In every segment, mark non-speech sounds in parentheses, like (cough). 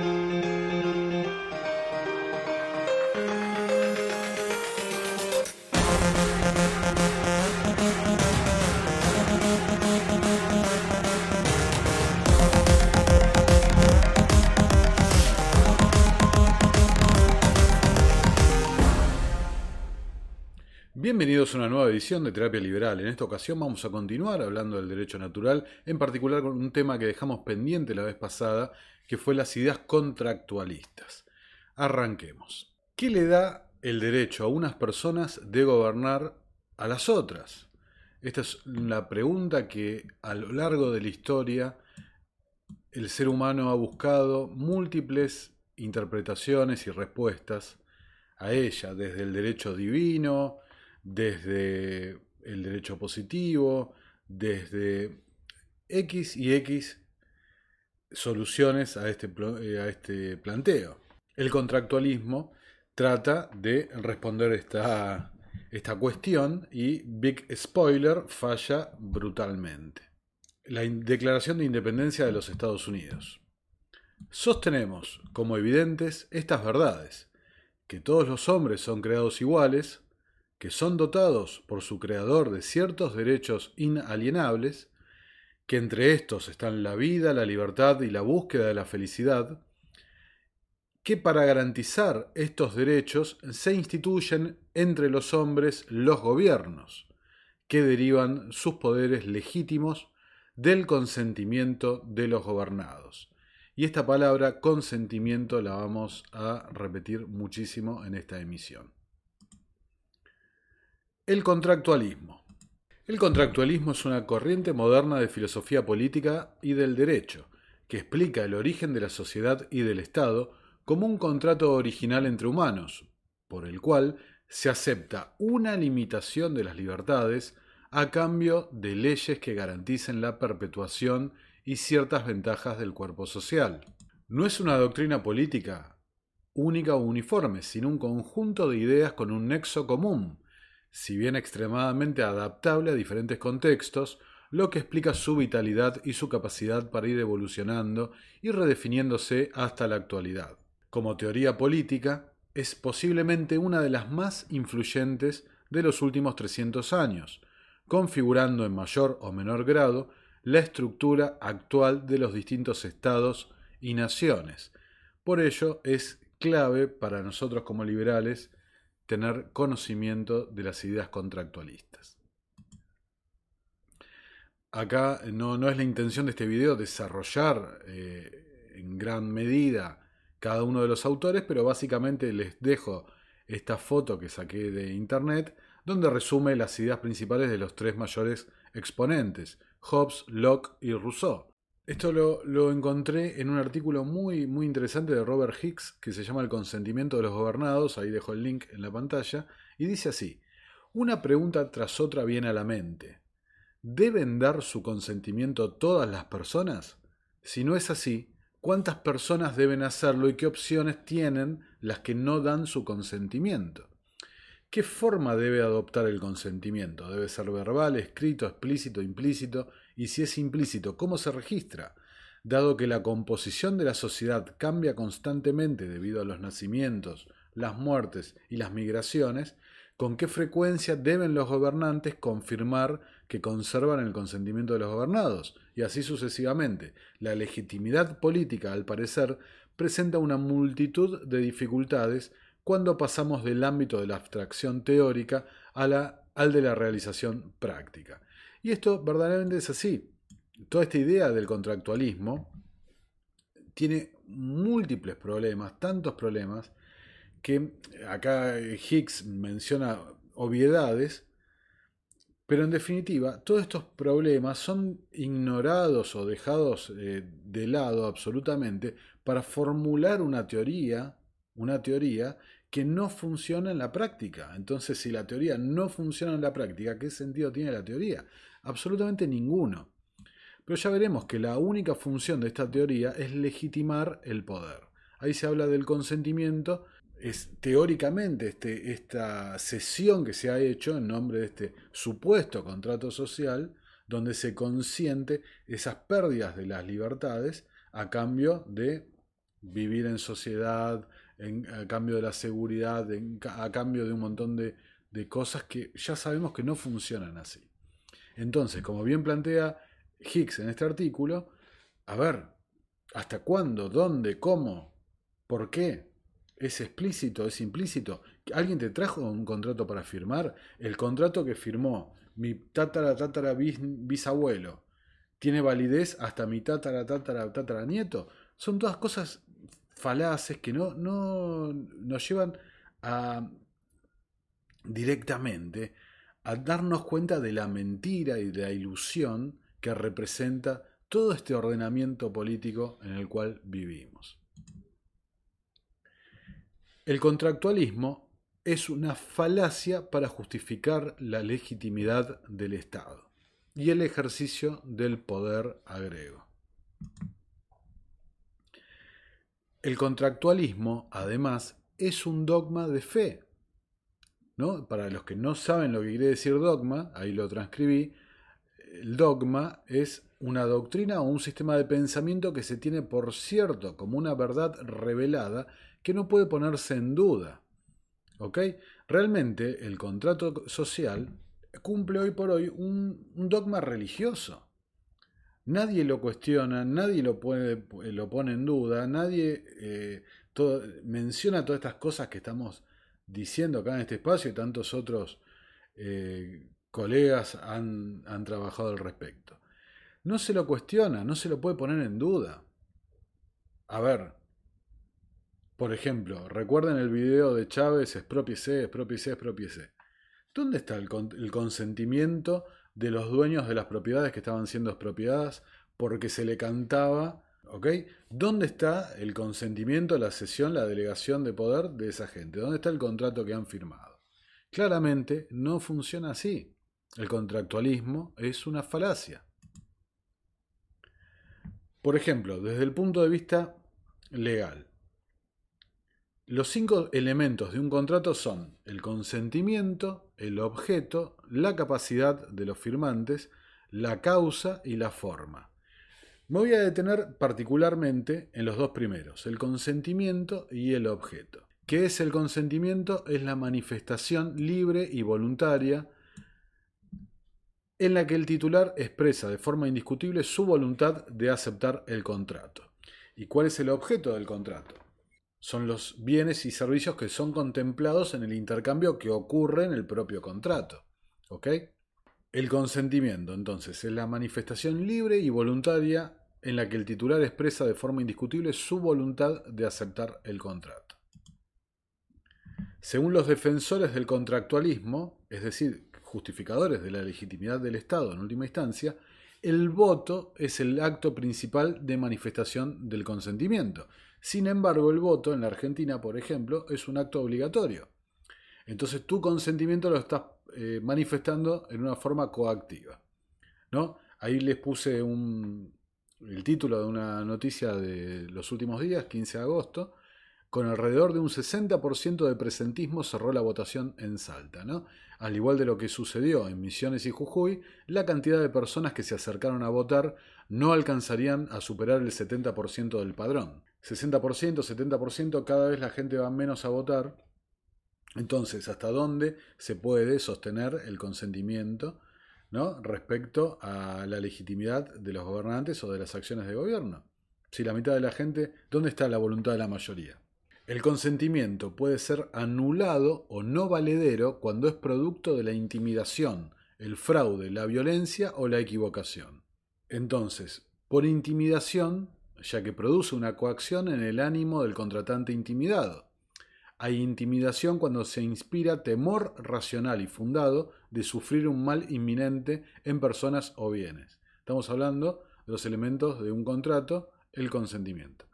thank you Bienvenidos a una nueva edición de Terapia Liberal. En esta ocasión vamos a continuar hablando del derecho natural, en particular con un tema que dejamos pendiente la vez pasada, que fue las ideas contractualistas. Arranquemos. ¿Qué le da el derecho a unas personas de gobernar a las otras? Esta es la pregunta que a lo largo de la historia el ser humano ha buscado múltiples interpretaciones y respuestas a ella, desde el derecho divino, desde el derecho positivo, desde X y X soluciones a este, eh, a este planteo. El contractualismo trata de responder esta, esta cuestión y Big Spoiler falla brutalmente. La Declaración de Independencia de los Estados Unidos. Sostenemos como evidentes estas verdades, que todos los hombres son creados iguales, que son dotados por su creador de ciertos derechos inalienables, que entre estos están la vida, la libertad y la búsqueda de la felicidad, que para garantizar estos derechos se instituyen entre los hombres los gobiernos, que derivan sus poderes legítimos del consentimiento de los gobernados. Y esta palabra consentimiento la vamos a repetir muchísimo en esta emisión. El contractualismo. El contractualismo es una corriente moderna de filosofía política y del derecho, que explica el origen de la sociedad y del Estado como un contrato original entre humanos, por el cual se acepta una limitación de las libertades a cambio de leyes que garanticen la perpetuación y ciertas ventajas del cuerpo social. No es una doctrina política única o uniforme, sino un conjunto de ideas con un nexo común, si bien extremadamente adaptable a diferentes contextos, lo que explica su vitalidad y su capacidad para ir evolucionando y redefiniéndose hasta la actualidad. Como teoría política, es posiblemente una de las más influyentes de los últimos 300 años, configurando en mayor o menor grado la estructura actual de los distintos estados y naciones. Por ello es clave para nosotros como liberales tener conocimiento de las ideas contractualistas. Acá no, no es la intención de este video desarrollar eh, en gran medida cada uno de los autores, pero básicamente les dejo esta foto que saqué de internet, donde resume las ideas principales de los tres mayores exponentes, Hobbes, Locke y Rousseau. Esto lo, encontré en un artículo muy, muy interesante de Robert Hicks que se llama El consentimiento de los gobernados, ahí dejo el link en la pantalla, y dice así, una pregunta tras otra viene a la mente. ¿Deben dar su consentimiento todas las personas? Si no es así, ¿cuántas personas deben hacerlo y qué opciones tienen las que no dan su consentimiento? ¿Qué forma debe adoptar el consentimiento? ¿Debe ser verbal, escrito, explícito, implícito? Y si es implícito, ¿cómo se registra? Dado que la composición de la sociedad cambia constantemente debido a los nacimientos, las muertes y las migraciones, ¿con qué frecuencia deben los gobernantes confirmar que conservan el consentimiento de los gobernados? Y así sucesivamente. La legitimidad política, al parecer, presenta una multitud de dificultades cuando pasamos del ámbito de la abstracción teórica a la, al de la realización práctica. Y esto verdaderamente es así. Toda esta idea del contractualismo tiene múltiples problemas, tantos problemas, que acá Higgs menciona obviedades, pero en definitiva, todos estos problemas son ignorados o dejados eh, de lado absolutamente para formular una teoría una teoría que no funciona en la práctica. Entonces, si la teoría no funciona en la práctica, ¿qué sentido tiene la teoría? Absolutamente ninguno. Pero ya veremos que la única función de esta teoría es legitimar el poder. Ahí se habla del consentimiento. Es teóricamente este, esta sesión que se ha hecho en nombre de este supuesto contrato social, donde se consiente esas pérdidas de las libertades a cambio de vivir en sociedad, a cambio de la seguridad, a cambio de un montón de, de cosas que ya sabemos que no funcionan así. Entonces, como bien plantea Higgs en este artículo, a ver, ¿hasta cuándo? ¿Dónde? ¿Cómo? ¿Por qué? ¿Es explícito? ¿Es implícito? ¿Alguien te trajo un contrato para firmar? El contrato que firmó mi tatara tatara bisabuelo tiene validez hasta mi tatara tatara tatara nieto. Son todas cosas falaces que no, no nos llevan a directamente a darnos cuenta de la mentira y de la ilusión que representa todo este ordenamiento político en el cual vivimos. El contractualismo es una falacia para justificar la legitimidad del Estado y el ejercicio del poder agrego. El contractualismo, además, es un dogma de fe. ¿no? Para los que no saben lo que quiere decir dogma, ahí lo transcribí, el dogma es una doctrina o un sistema de pensamiento que se tiene por cierto como una verdad revelada que no puede ponerse en duda. ¿Ok? Realmente el contrato social cumple hoy por hoy un, dogma religioso. Nadie lo cuestiona, nadie lo, puede, lo pone en duda, nadie eh, menciona todas estas cosas que estamos diciendo acá en este espacio y tantos otros eh, colegas han, han trabajado al respecto. No se lo cuestiona, no se lo puede poner en duda. A ver, por ejemplo, recuerden el video de Chávez, expropiese, expropiese, expropiese. ¿Dónde está el, consentimiento de los dueños de las propiedades que estaban siendo expropiadas porque se le cantaba, ¿ok? ¿Dónde está el consentimiento, la cesión, la delegación de poder de esa gente? ¿Dónde está el contrato que han firmado? Claramente no funciona así. El contractualismo es una falacia. Por ejemplo, desde el punto de vista legal, los cinco elementos de un contrato son el consentimiento, el objeto, la capacidad de los firmantes, la causa y la forma. Me voy a detener particularmente en los dos primeros, el consentimiento y el objeto. ¿Qué es el consentimiento? Es la manifestación libre y voluntaria en la que el titular expresa de forma indiscutible su voluntad de aceptar el contrato. ¿Y cuál es el objeto del contrato? Son los bienes y servicios que son contemplados en el intercambio que ocurre en el propio contrato. ¿Ok? El consentimiento, entonces, es la manifestación libre y voluntaria en la que el titular expresa de forma indiscutible su voluntad de aceptar el contrato. Según los defensores del contractualismo, es decir, justificadores de la legitimidad del Estado en última instancia, el voto es el acto principal de manifestación del consentimiento. Sin embargo, el voto en la Argentina, por ejemplo, es un acto obligatorio. Entonces tu consentimiento lo estás eh, manifestando en una forma coactiva. ¿no? Ahí les puse el título de una noticia de los últimos días, 15 de agosto, con alrededor de un 60% de presentismo cerró la votación en Salta. ¿no? Al igual de lo que sucedió en Misiones y Jujuy, la cantidad de personas que se acercaron a votar no alcanzarían a superar el 70% del padrón. 60%, 70%, cada vez la gente va menos a votar. Entonces, ¿hasta dónde se puede sostener el consentimiento ¿no? respecto a la legitimidad de los gobernantes o de las acciones de gobierno? Si la mitad de la gente, ¿dónde está la voluntad de la mayoría? El consentimiento puede ser anulado o no valedero cuando es producto de la intimidación, el fraude, la violencia o la equivocación. Entonces, por intimidación, ya que produce una coacción en el ánimo del contratante intimidado. Hay intimidación cuando se inspira temor racional y fundado de sufrir un mal inminente en personas o bienes. Estamos hablando de los elementos de un contrato, el consentimiento.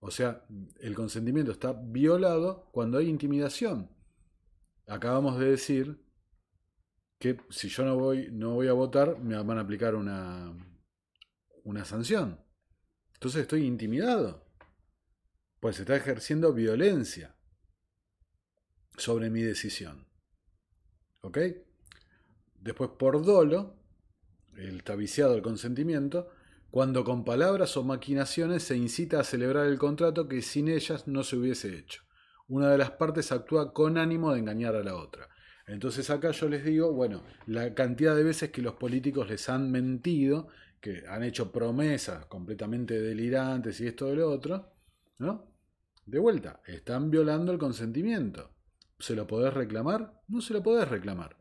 O sea, el consentimiento está violado cuando hay intimidación. Acabamos de decir que si yo no voy, no voy a votar, me van a aplicar una, una sanción. Entonces estoy intimidado. Pues se está ejerciendo violencia sobre mi decisión. ¿Ok? Después, por dolo, está viciado el consentimiento, cuando con palabras o maquinaciones se incita a celebrar el contrato que sin ellas no se hubiese hecho. Una de las partes actúa con ánimo de engañar a la otra. Entonces acá yo les digo, bueno, la cantidad de veces que los políticos les han mentido, que han hecho promesas completamente delirantes y esto de lo otro, ¿no? De vuelta, están violando el consentimiento. ¿Se lo podés reclamar? No se lo podés reclamar.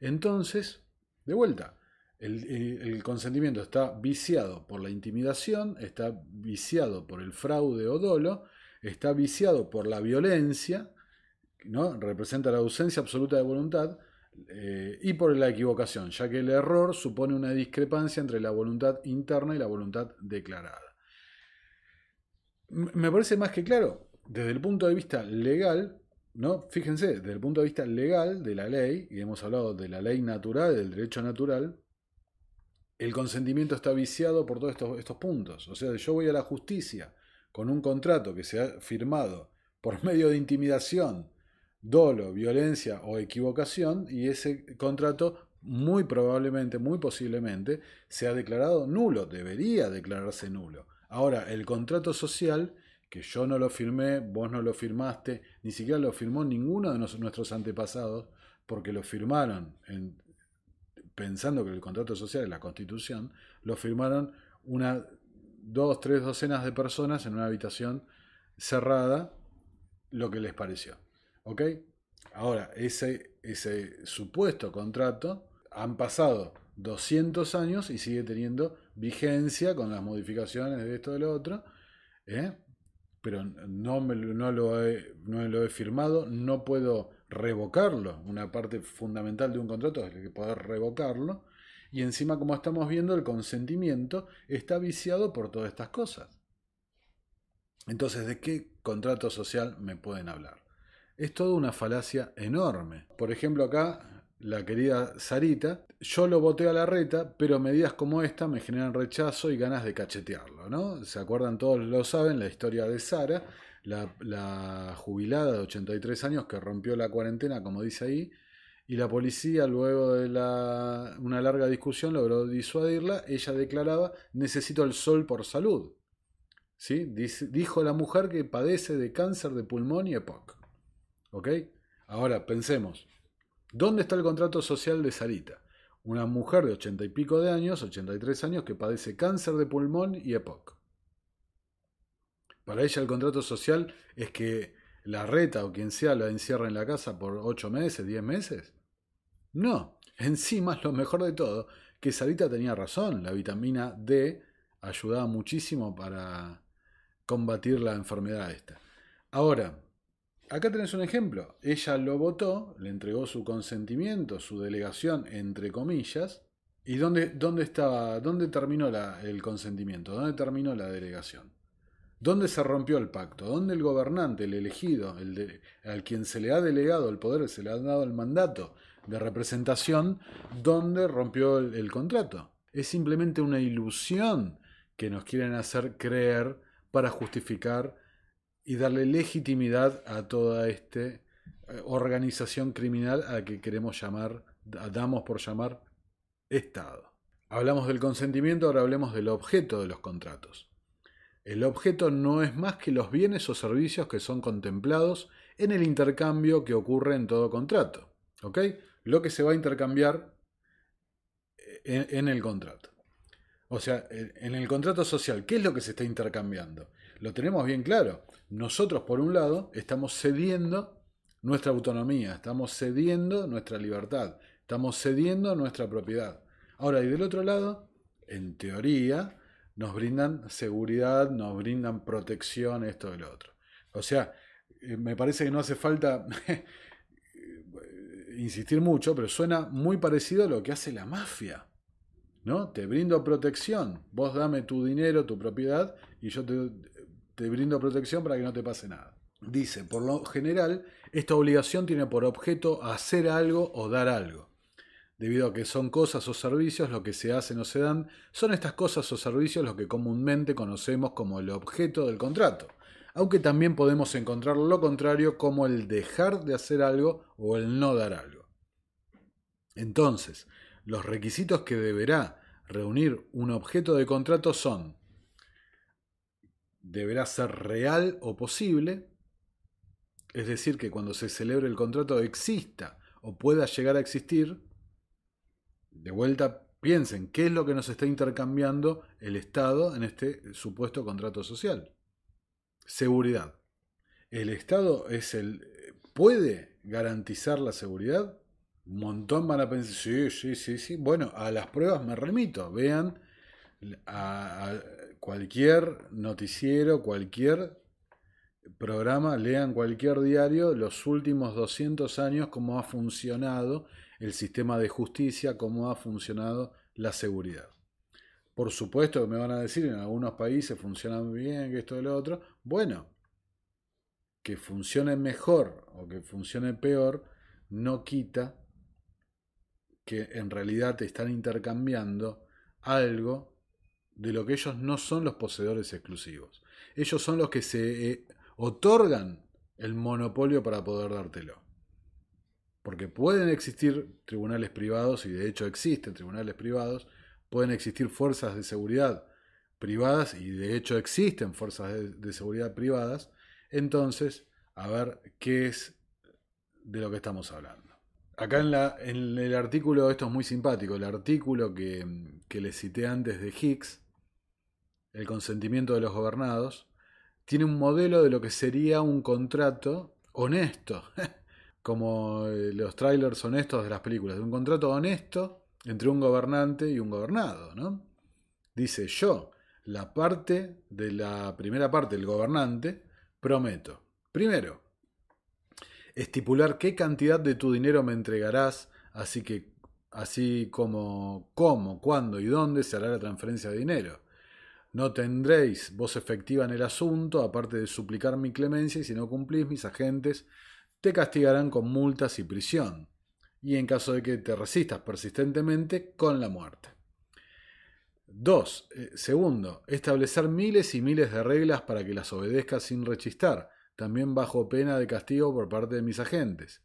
Entonces, de vuelta, el, consentimiento está viciado por la intimidación, está viciado por el fraude o dolo, está viciado por la violencia, ¿no? representa la ausencia absoluta de voluntad, eh, y por la equivocación, ya que el error supone una discrepancia entre la voluntad interna y la voluntad declarada. Me parece más que claro, desde el punto de vista legal, ¿no? Fíjense, desde el punto de vista legal de la ley, y hemos hablado de la ley natural, del derecho natural, el consentimiento está viciado por todos estos, estos puntos. O sea, yo voy a la justicia con un contrato que se ha firmado por medio de intimidación, dolo, violencia o equivocación, y ese contrato muy probablemente, muy posiblemente, se ha declarado nulo, debería declararse nulo. Ahora, el contrato social, que yo no lo firmé, vos no lo firmaste, ni siquiera lo firmó ninguno de nuestros antepasados, porque lo firmaron pensando que el contrato social es la constitución, lo firmaron una, dos, tres docenas de personas en una habitación cerrada, lo que les pareció. ¿Ok? Ahora, ese, ese supuesto contrato han pasado 200 años y sigue teniendo vigencia con las modificaciones de esto de lo otro, ¿eh? pero no, me, no, lo he, no lo he firmado, no puedo revocarlo. Una parte fundamental de un contrato es que poder revocarlo. Y encima, como estamos viendo, el consentimiento está viciado por todas estas cosas. Entonces, ¿de qué contrato social me pueden hablar? Es toda una falacia enorme. Por ejemplo, acá la querida Sarita, yo lo voté a la reta, pero medidas como esta me generan rechazo y ganas de cachetearlo, ¿no? ¿Se acuerdan? Todos lo saben, la historia de Sara, la, jubilada de 83 años que rompió la cuarentena, como dice ahí, y la policía, luego de una larga discusión, logró disuadirla. Ella declaraba, necesito el sol por salud. ¿Sí? dijo la mujer que padece de cáncer de pulmón y EPOC. ¿Ok? Ahora pensemos, ¿dónde está el contrato social de Sarita? Una mujer de ochenta y pico de años, 83 años, que padece cáncer de pulmón y EPOC. Para ella el contrato social es que la reta o quien sea la encierra en la casa por 8 meses, 10 meses. No, encima es lo mejor de todo, que Sarita tenía razón, la vitamina D ayudaba muchísimo para combatir la enfermedad esta. Ahora, Acá tenés un ejemplo. Ella lo votó, le entregó su consentimiento, su delegación, entre comillas. ¿Y dónde, dónde, estaba, dónde terminó el consentimiento? ¿Dónde terminó la delegación? ¿Dónde se rompió el pacto? ¿Dónde el gobernante, el elegido, el al quien se le ha delegado el poder, se le ha dado el mandato de representación, dónde rompió el contrato? Es simplemente una ilusión que nos quieren hacer creer para justificar y darle legitimidad a toda esta eh, organización criminal a la que queremos llamar, damos por llamar Estado. Hablamos del consentimiento, ahora hablemos del objeto de los contratos. El objeto no es más que los bienes o servicios que son contemplados en el intercambio que ocurre en todo contrato. ¿Ok? Lo que se va a intercambiar en, en el contrato. O sea, en el contrato social, ¿qué es lo que se está intercambiando? Lo tenemos bien claro. Nosotros, por un lado, estamos cediendo nuestra autonomía, estamos cediendo nuestra libertad, estamos cediendo nuestra propiedad. Ahora, y del otro lado, en teoría, nos brindan seguridad, nos brindan protección, esto y lo otro. O sea, eh, me parece que no hace falta (laughs) insistir mucho, pero suena muy parecido a lo que hace la mafia. ¿No? Te brindo protección, vos dame tu dinero, tu propiedad, y yo te, te brindo protección para que no te pase nada. Dice, por lo general, esta obligación tiene por objeto hacer algo o dar algo. Debido a que son cosas o servicios lo que se hacen o se dan, son estas cosas o servicios lo que comúnmente conocemos como el objeto del contrato, aunque también podemos encontrar lo contrario como el dejar de hacer algo o el no dar algo. Entonces, los requisitos que deberá reunir un objeto de contrato son, deberá ser real o posible, es decir, que cuando se celebre el contrato exista o pueda llegar a existir, de vuelta piensen qué es lo que nos está intercambiando el Estado en este supuesto contrato social. Seguridad. ¿El Estado es el puede garantizar la seguridad? Un montón van a pensar, sí, sí, sí, sí. Bueno, a las pruebas me remito. Vean cualquier noticiero, cualquier programa, lean cualquier diario, los últimos 200 años, cómo ha funcionado el sistema de justicia, cómo ha funcionado la seguridad. Por supuesto que me van a decir, en algunos países funciona muy bien, que esto y lo otro. Bueno, que funcione mejor o que funcione peor no quita que en realidad te están intercambiando algo de lo que ellos no son los poseedores exclusivos. Ellos son los que se eh, otorgan el monopolio para poder dártelo. Porque pueden existir tribunales privados, y de hecho existen tribunales privados, pueden existir fuerzas de seguridad privadas, y de hecho existen fuerzas de, seguridad privadas, entonces, a ver qué es de lo que estamos hablando. Acá en, la, en, el artículo, esto es muy simpático, el artículo que, que les cité antes de Higgs, el consentimiento de los gobernados, tiene un modelo de lo que sería un contrato honesto, (laughs) como eh, los trailers honestos de las películas, de un contrato honesto entre un gobernante y un gobernado, ¿no? Dice yo, la parte de la primera parte del gobernante, prometo, primero, estipular qué cantidad de tu dinero me entregarás, así que así como cómo, cuándo y dónde se hará la transferencia de dinero. No tendréis voz efectiva en el asunto, aparte de suplicar mi clemencia, y si no cumplís, mis agentes te castigarán con multas y prisión, y en caso de que te resistas persistentemente, con la muerte. 2. Eh, segundo, establecer miles y miles de reglas para que las obedezcas sin rechistar, también bajo pena de castigo por parte de mis agentes.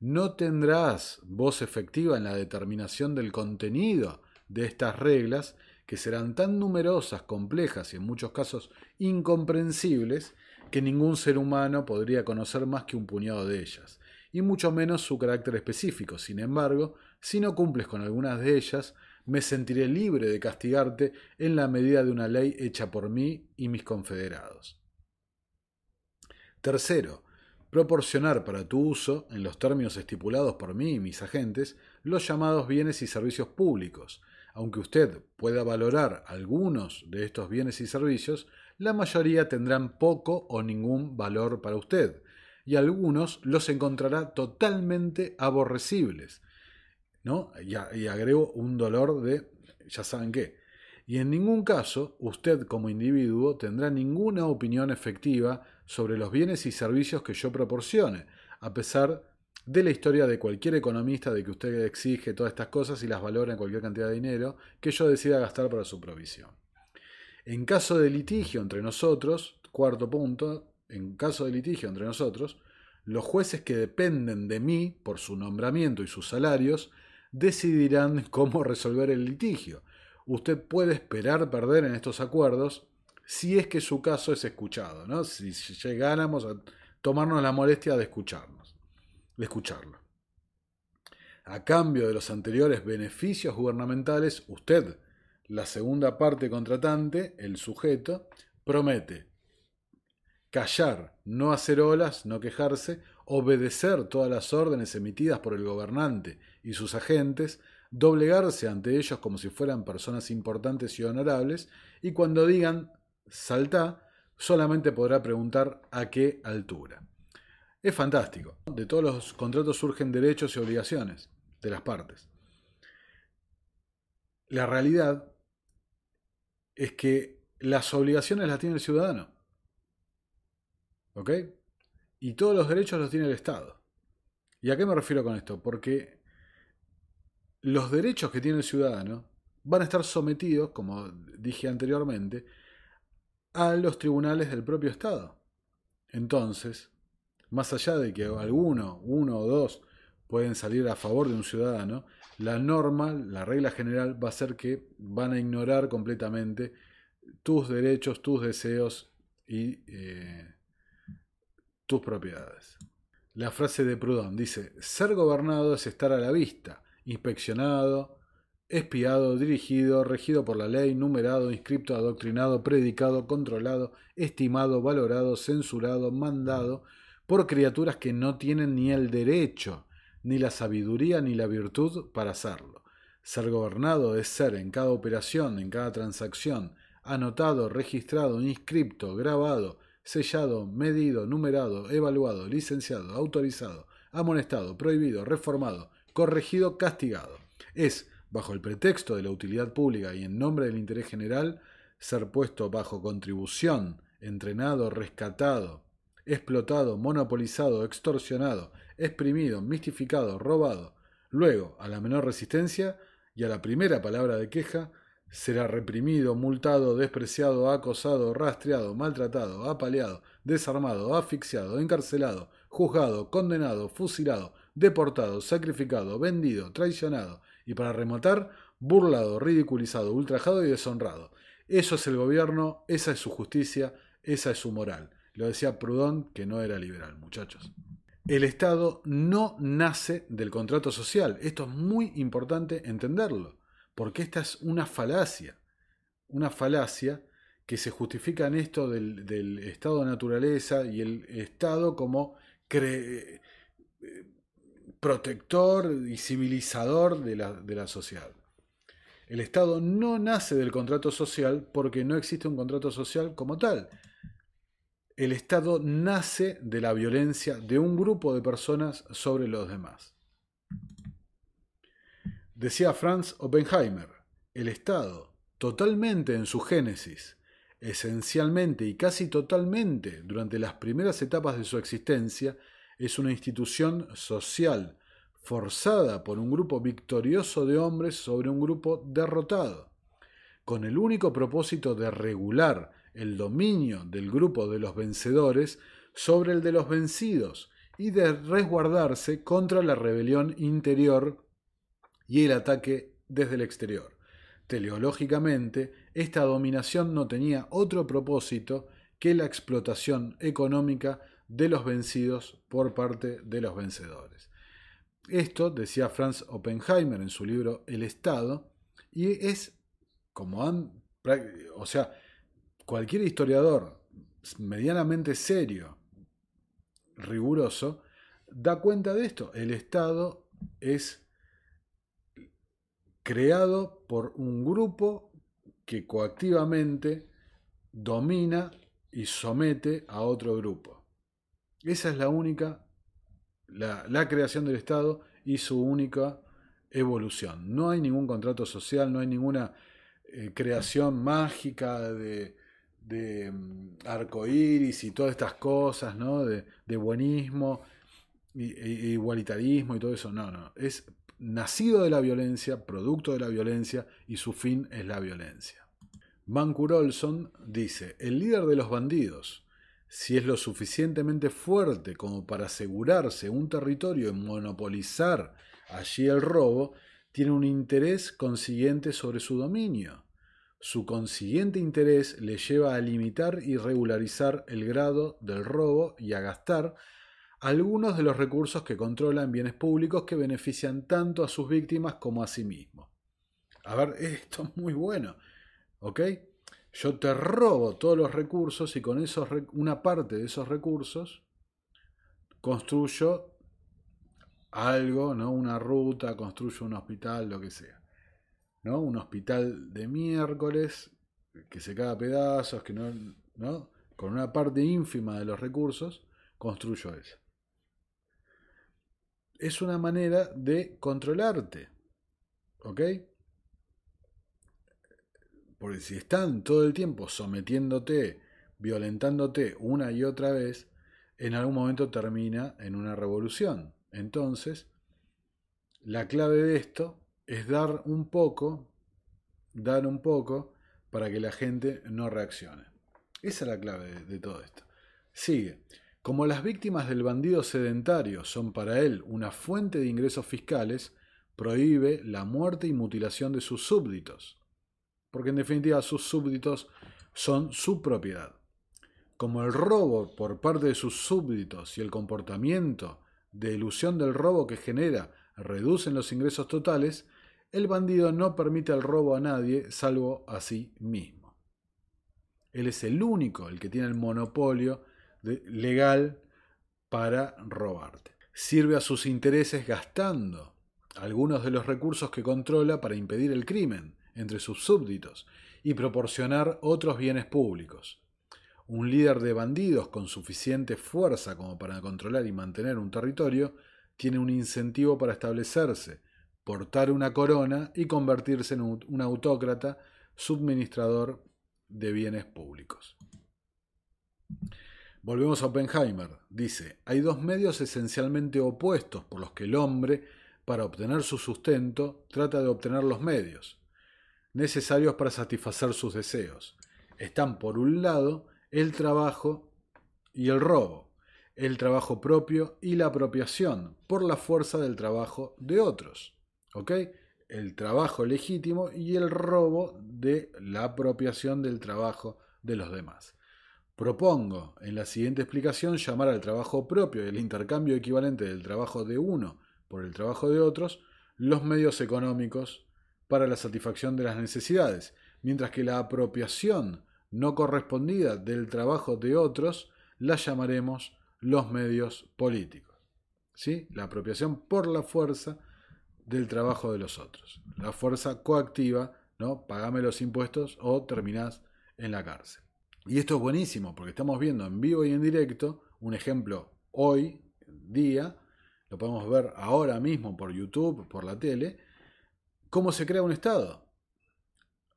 No tendrás voz efectiva en la determinación del contenido de estas reglas, que serán tan numerosas, complejas y en muchos casos incomprensibles, que ningún ser humano podría conocer más que un puñado de ellas, y mucho menos su carácter específico. Sin embargo, si no cumples con algunas de ellas, me sentiré libre de castigarte en la medida de una ley hecha por mí y mis confederados. Tercero, proporcionar para tu uso, en los términos estipulados por mí y mis agentes, los llamados bienes y servicios públicos. Aunque usted pueda valorar algunos de estos bienes y servicios, la mayoría tendrán poco o ningún valor para usted, y algunos los encontrará totalmente aborrecibles. ¿no? Y, agrego un dolor de, ya saben qué. Y en ningún caso usted como individuo tendrá ninguna opinión efectiva sobre los bienes y servicios que yo proporcione, a pesar de la historia de cualquier economista de que usted exige todas estas cosas y las valora en cualquier cantidad de dinero que yo decida gastar para su provisión. En caso de litigio entre nosotros, cuarto punto, en caso de litigio entre nosotros, los jueces que dependen de mí por su nombramiento y sus salarios decidirán (laughs) cómo resolver el litigio. Usted puede esperar perder en estos acuerdos si es que su caso es escuchado, ¿no? Si llegáramos a tomarnos la molestia de escucharnos, de escucharlo. A cambio de los anteriores beneficios gubernamentales, usted, la segunda parte contratante, el sujeto, promete callar, no hacer olas, no quejarse, obedecer todas las órdenes emitidas por el gobernante y sus agentes, doblegarse ante ellos como si fueran personas importantes y honorables, y cuando digan salta, solamente podrá preguntar a qué altura. Es fantástico. De todos los contratos surgen derechos y obligaciones de las partes. La realidad es que las obligaciones las tiene el ciudadano. ¿Ok? Y todos los derechos los tiene el Estado. ¿Y a qué me refiero con esto? Porque los derechos que tiene el ciudadano van a estar sometidos, como dije anteriormente, a los tribunales del propio Estado. Entonces, más allá de que alguno, uno o dos, pueden salir a favor de un ciudadano, la norma, la regla general va a ser que van a ignorar completamente tus derechos, tus deseos y eh, tus propiedades. La frase de Proudhon dice, ser gobernado es estar a la vista, inspeccionado, espiado, dirigido, regido por la ley, numerado, inscripto, adoctrinado, predicado, controlado, estimado, valorado, censurado, mandado, por criaturas que no tienen ni el derecho, ni la sabiduría, ni la virtud para hacerlo. Ser gobernado es ser en cada operación, en cada transacción, anotado, registrado, inscripto, grabado, sellado, medido, numerado, evaluado, licenciado, autorizado, amonestado, prohibido, reformado, corregido, castigado. Es, bajo el pretexto de la utilidad pública y en nombre del interés general, ser puesto bajo contribución, entrenado, rescatado, explotado, monopolizado, extorsionado, exprimido, mistificado, robado. Luego, a la menor resistencia y a la primera palabra de queja, será reprimido, multado, despreciado, acosado, rastreado, maltratado, apaleado, desarmado, asfixiado, encarcelado, juzgado, condenado, fusilado, deportado, sacrificado, vendido, traicionado y para rematar, burlado, ridiculizado, ultrajado y deshonrado. Eso es el gobierno, esa es su justicia, esa es su moral. Lo decía Proudhon, que no era liberal, muchachos. El Estado no nace del contrato social. Esto es muy importante entenderlo, porque esta es una falacia. Una falacia que se justifica en esto del, estado de naturaleza y el Estado como eh, protector y civilizador de la sociedad. El Estado no nace del contrato social porque no existe un contrato social como tal el Estado nace de la violencia de un grupo de personas sobre los demás. Decía Franz Oppenheimer, el Estado, totalmente en su génesis, esencialmente y casi totalmente durante las primeras etapas de su existencia, es una institución social, forzada por un grupo victorioso de hombres sobre un grupo derrotado, con el único propósito de regular el dominio del grupo de los vencedores sobre el de los vencidos y de resguardarse contra la rebelión interior y el ataque desde el exterior. Teleológicamente, esta dominación no tenía otro propósito que la explotación económica de los vencidos por parte de los vencedores. Esto decía Franz Oppenheimer en su libro El Estado, y es como han, o sea, cualquier historiador medianamente serio, riguroso, da cuenta de esto. El Estado es creado por un grupo que coactivamente domina y somete a otro grupo. Esa es la única, la, creación del Estado y su única evolución. No hay ningún contrato social, no hay ninguna eh, creación mágica de, de mm, arcoíris y todas estas cosas, ¿no? De, buenismo, e igualitarismo y todo eso. No, no. Es nacido de la violencia, producto de la violencia y su fin es la violencia. Bankur Olson dice: El líder de los bandidos, si es lo suficientemente fuerte como para asegurarse un territorio y monopolizar allí el robo, tiene un interés consiguiente sobre su dominio su consiguiente interés le lleva a limitar y regularizar el grado del robo y a gastar algunos de los recursos que controlan bienes públicos que benefician tanto a sus víctimas como a sí mismo. A ver, (laughs) esto es muy bueno. ¿Ok? Yo te robo todos los recursos y con esos, una parte de esos recursos construyo algo, ¿no? Una ruta, construyo un hospital, lo que sea. Un hospital de miércoles que se cae a pedazos, que no, ¿no? Con una parte ínfima de los recursos, construyo eso. Es una manera de controlarte. ¿Ok? Porque si están todo el tiempo sometiéndote, violentándote una y otra vez, en algún momento termina en una revolución. Entonces, la clave de esto es dar un poco, dar un poco para que la gente no reaccione. Esa es la clave de, todo esto. Sigue. Como las víctimas del bandido sedentario son para él una fuente de ingresos fiscales, prohíbe la muerte y mutilación de sus súbditos, porque en definitiva sus súbditos son su propiedad. Como el robo por parte de sus súbditos y el comportamiento de ilusión del robo que genera reducen los ingresos totales, el bandido no permite el robo a nadie salvo a sí mismo. Él es el único, el que tiene el monopolio legal para robarte. Sirve a sus intereses gastando algunos de los recursos que controla para impedir el crimen entre sus súbditos y proporcionar otros bienes públicos. Un líder de bandidos con suficiente fuerza como para controlar y mantener un territorio tiene un incentivo para establecerse, portar una corona y convertirse en un autócrata suministrador de bienes públicos. Volvemos a Oppenheimer. Dice, hay dos medios esencialmente opuestos por los que el hombre, para obtener su sustento, trata de obtener los medios necesarios para satisfacer sus deseos. Están, por un lado, el trabajo y el robo, el trabajo propio y la apropiación por la fuerza del trabajo de otros. ¿Ok? El trabajo legítimo y el robo de la apropiación del trabajo de los demás. Propongo en la siguiente explicación llamar al trabajo propio y el intercambio equivalente del trabajo de uno por el trabajo de otros los medios económicos para la satisfacción de las necesidades, mientras que la apropiación no correspondida del trabajo de otros la llamaremos los medios políticos. ¿Sí? La apropiación por la fuerza del trabajo de los otros. La fuerza coactiva, ¿no? Pagame los impuestos o terminás en la cárcel. Y esto es buenísimo porque estamos viendo en vivo y en directo un ejemplo hoy, día, lo podemos ver ahora mismo por YouTube, por la tele, cómo se crea un Estado.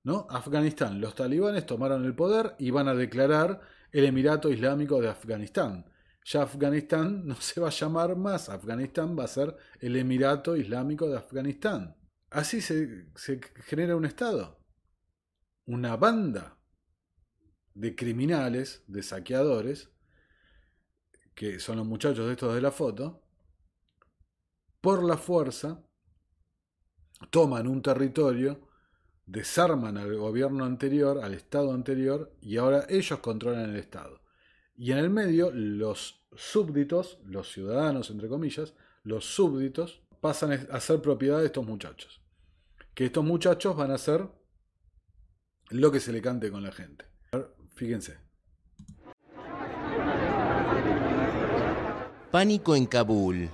¿No? Afganistán. Los talibanes tomaron el poder y van a declarar el Emirato Islámico de Afganistán. Ya Afganistán no se va a llamar más Afganistán, va a ser el Emirato Islámico de Afganistán. Así se, genera un Estado. Una banda de criminales, de saqueadores, que son los muchachos de estos de la foto, por la fuerza toman un territorio, desarman al gobierno anterior, al Estado anterior, y ahora ellos controlan el Estado. Y en el medio, los súbditos, los ciudadanos, entre comillas, los súbditos, pasan a ser propiedad de estos muchachos. Que estos muchachos van a hacer lo que se le cante con la gente. Fíjense. Pánico en Kabul.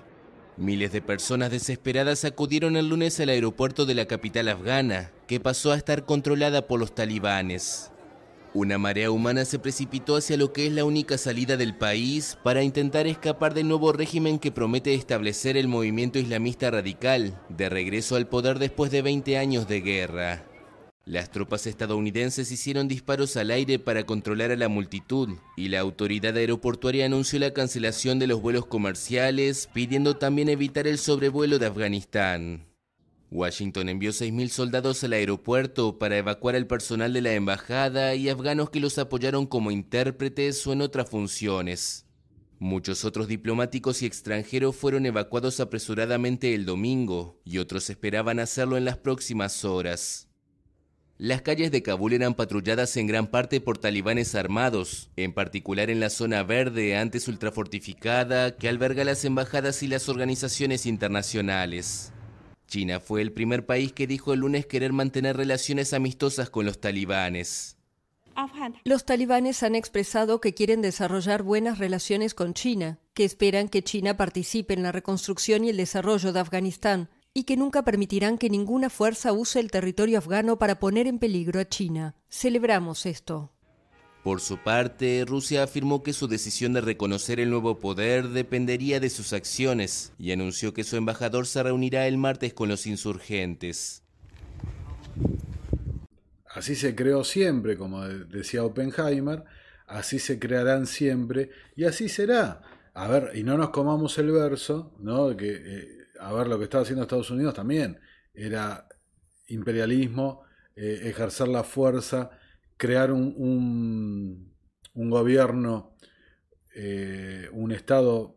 Miles de personas desesperadas acudieron el lunes al aeropuerto de la capital afgana, que pasó a estar controlada por los talibanes. Una marea humana se precipitó hacia lo que es la única salida del país para intentar escapar del nuevo régimen que promete establecer el movimiento islamista radical, de regreso al poder después de 20 años de guerra. Las tropas estadounidenses hicieron disparos al aire para controlar a la multitud y la autoridad aeroportuaria anunció la cancelación de los vuelos comerciales, pidiendo también evitar el sobrevuelo de Afganistán. Washington envió 6.000 soldados al aeropuerto para evacuar al personal de la embajada y afganos que los apoyaron como intérpretes o en otras funciones. Muchos otros diplomáticos y extranjeros fueron evacuados apresuradamente el domingo y otros esperaban hacerlo en las próximas horas. Las calles de Kabul eran patrulladas en gran parte por talibanes armados, en particular en la zona verde antes ultrafortificada que alberga las embajadas y las organizaciones internacionales. China fue el primer país que dijo el lunes querer mantener relaciones amistosas con los talibanes. Los talibanes han expresado que quieren desarrollar buenas relaciones con China, que esperan que China participe en la reconstrucción y el desarrollo de Afganistán, y que nunca permitirán que ninguna fuerza use el territorio afgano para poner en peligro a China. Celebramos esto. Por su parte, Rusia afirmó que su decisión de reconocer el nuevo poder dependería de sus acciones y anunció que su embajador se reunirá el martes con los insurgentes. Así se creó siempre, como decía Oppenheimer, así se crearán siempre y así será. A ver, y no nos comamos el verso, ¿no? Que eh, a ver lo que estaba haciendo Estados Unidos también, era imperialismo, eh, ejercer la fuerza, crear un, un, gobierno, eh, un Estado,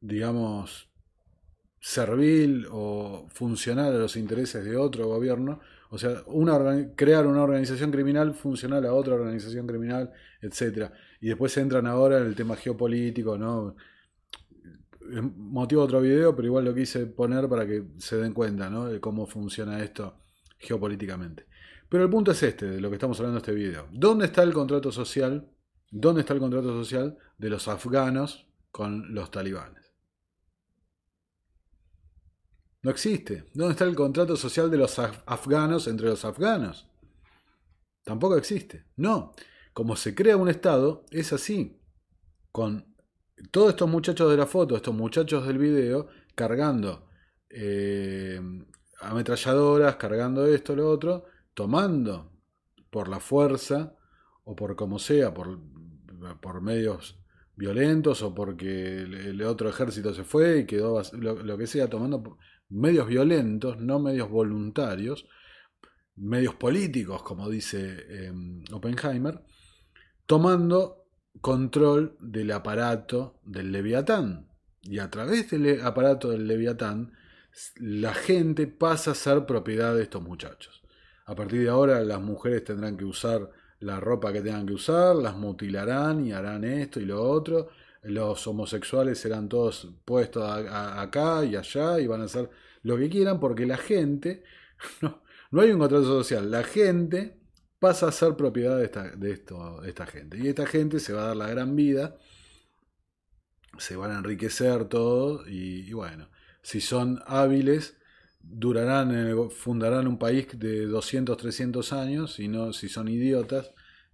digamos, servil o funcional a los intereses de otro gobierno, o sea, una, crear una organización criminal funcional a otra organización criminal, etcétera. Y después entran ahora en el tema geopolítico, ¿no? Motivo otro video, pero igual lo quise poner para que se den cuenta, ¿no? De cómo funciona esto geopolíticamente. Pero el punto es este, de lo que estamos hablando en este video. ¿Dónde está el contrato social? ¿Dónde está el contrato social de los afganos con los talibanes? No existe. ¿Dónde está el contrato social de los afganos entre los afganos? Tampoco existe. No. Como se crea un Estado, es así. Con todos estos muchachos de la foto, estos muchachos del video, cargando eh, ametralladoras, cargando esto, lo otro, tomando por la fuerza o por como sea, por, por medios violentos o porque el, otro ejército se fue y quedó lo, que sea, tomando medios violentos, no medios voluntarios, medios políticos, como dice em, Oppenheimer, tomando control del aparato del leviatán. Y a través del aparato del leviatán, la gente pasa a ser propiedad de estos muchachos. A partir de ahora las mujeres tendrán que usar la ropa que tengan que usar, las mutilarán y harán esto y lo otro. Los homosexuales serán todos puestos acá y allá y van a hacer lo que quieran porque la gente, (laughs) no, no hay un contrato social, la gente pasa a ser propiedad de esta, de, esta gente. Y esta gente se va a dar la gran vida, se van a enriquecer todo y bueno, si son hábiles, durarán, fundarán un país de 200, 300 años, y no, si son idiotas,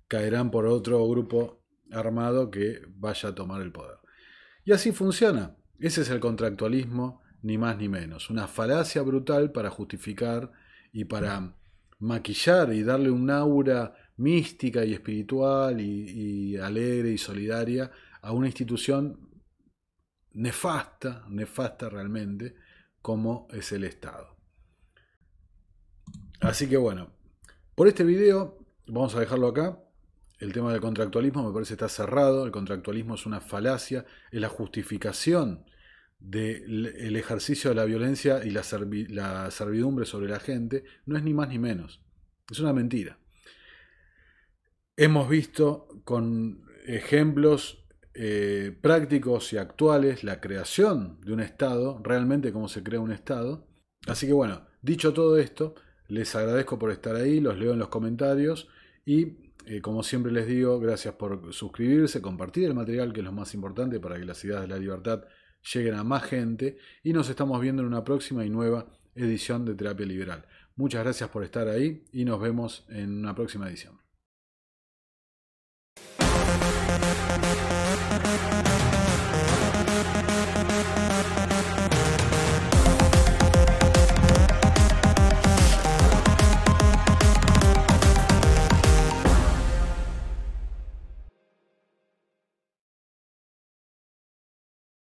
caerán por otro grupo armado que vaya a tomar el poder. Y así funciona. Ese es el contractualismo, ni más ni menos. Una falacia brutal para justificar y para maquillar y darle un aura mística y espiritual y alegre y solidaria a una institución nefasta, nefasta realmente, como es el Estado. Así que bueno, por este video vamos a dejarlo acá. El tema del contractualismo me parece está cerrado. El contractualismo es una falacia, es la justificación del ejercicio de la violencia y la servidumbre sobre la gente. No es ni más ni menos. Es una mentira. Hemos visto con ejemplos eh, prácticos y actuales la creación de un Estado, realmente cómo se crea un Estado. Así que bueno, dicho todo esto, les agradezco por estar ahí, los leo en los comentarios y eh, como siempre les digo, gracias por suscribirse, compartir el material que es lo más importante para que las ideas de la libertad lleguen a más gente y nos estamos viendo en una próxima y nueva edición de Terapia Liberal. Muchas gracias por estar ahí y nos vemos en una próxima edición.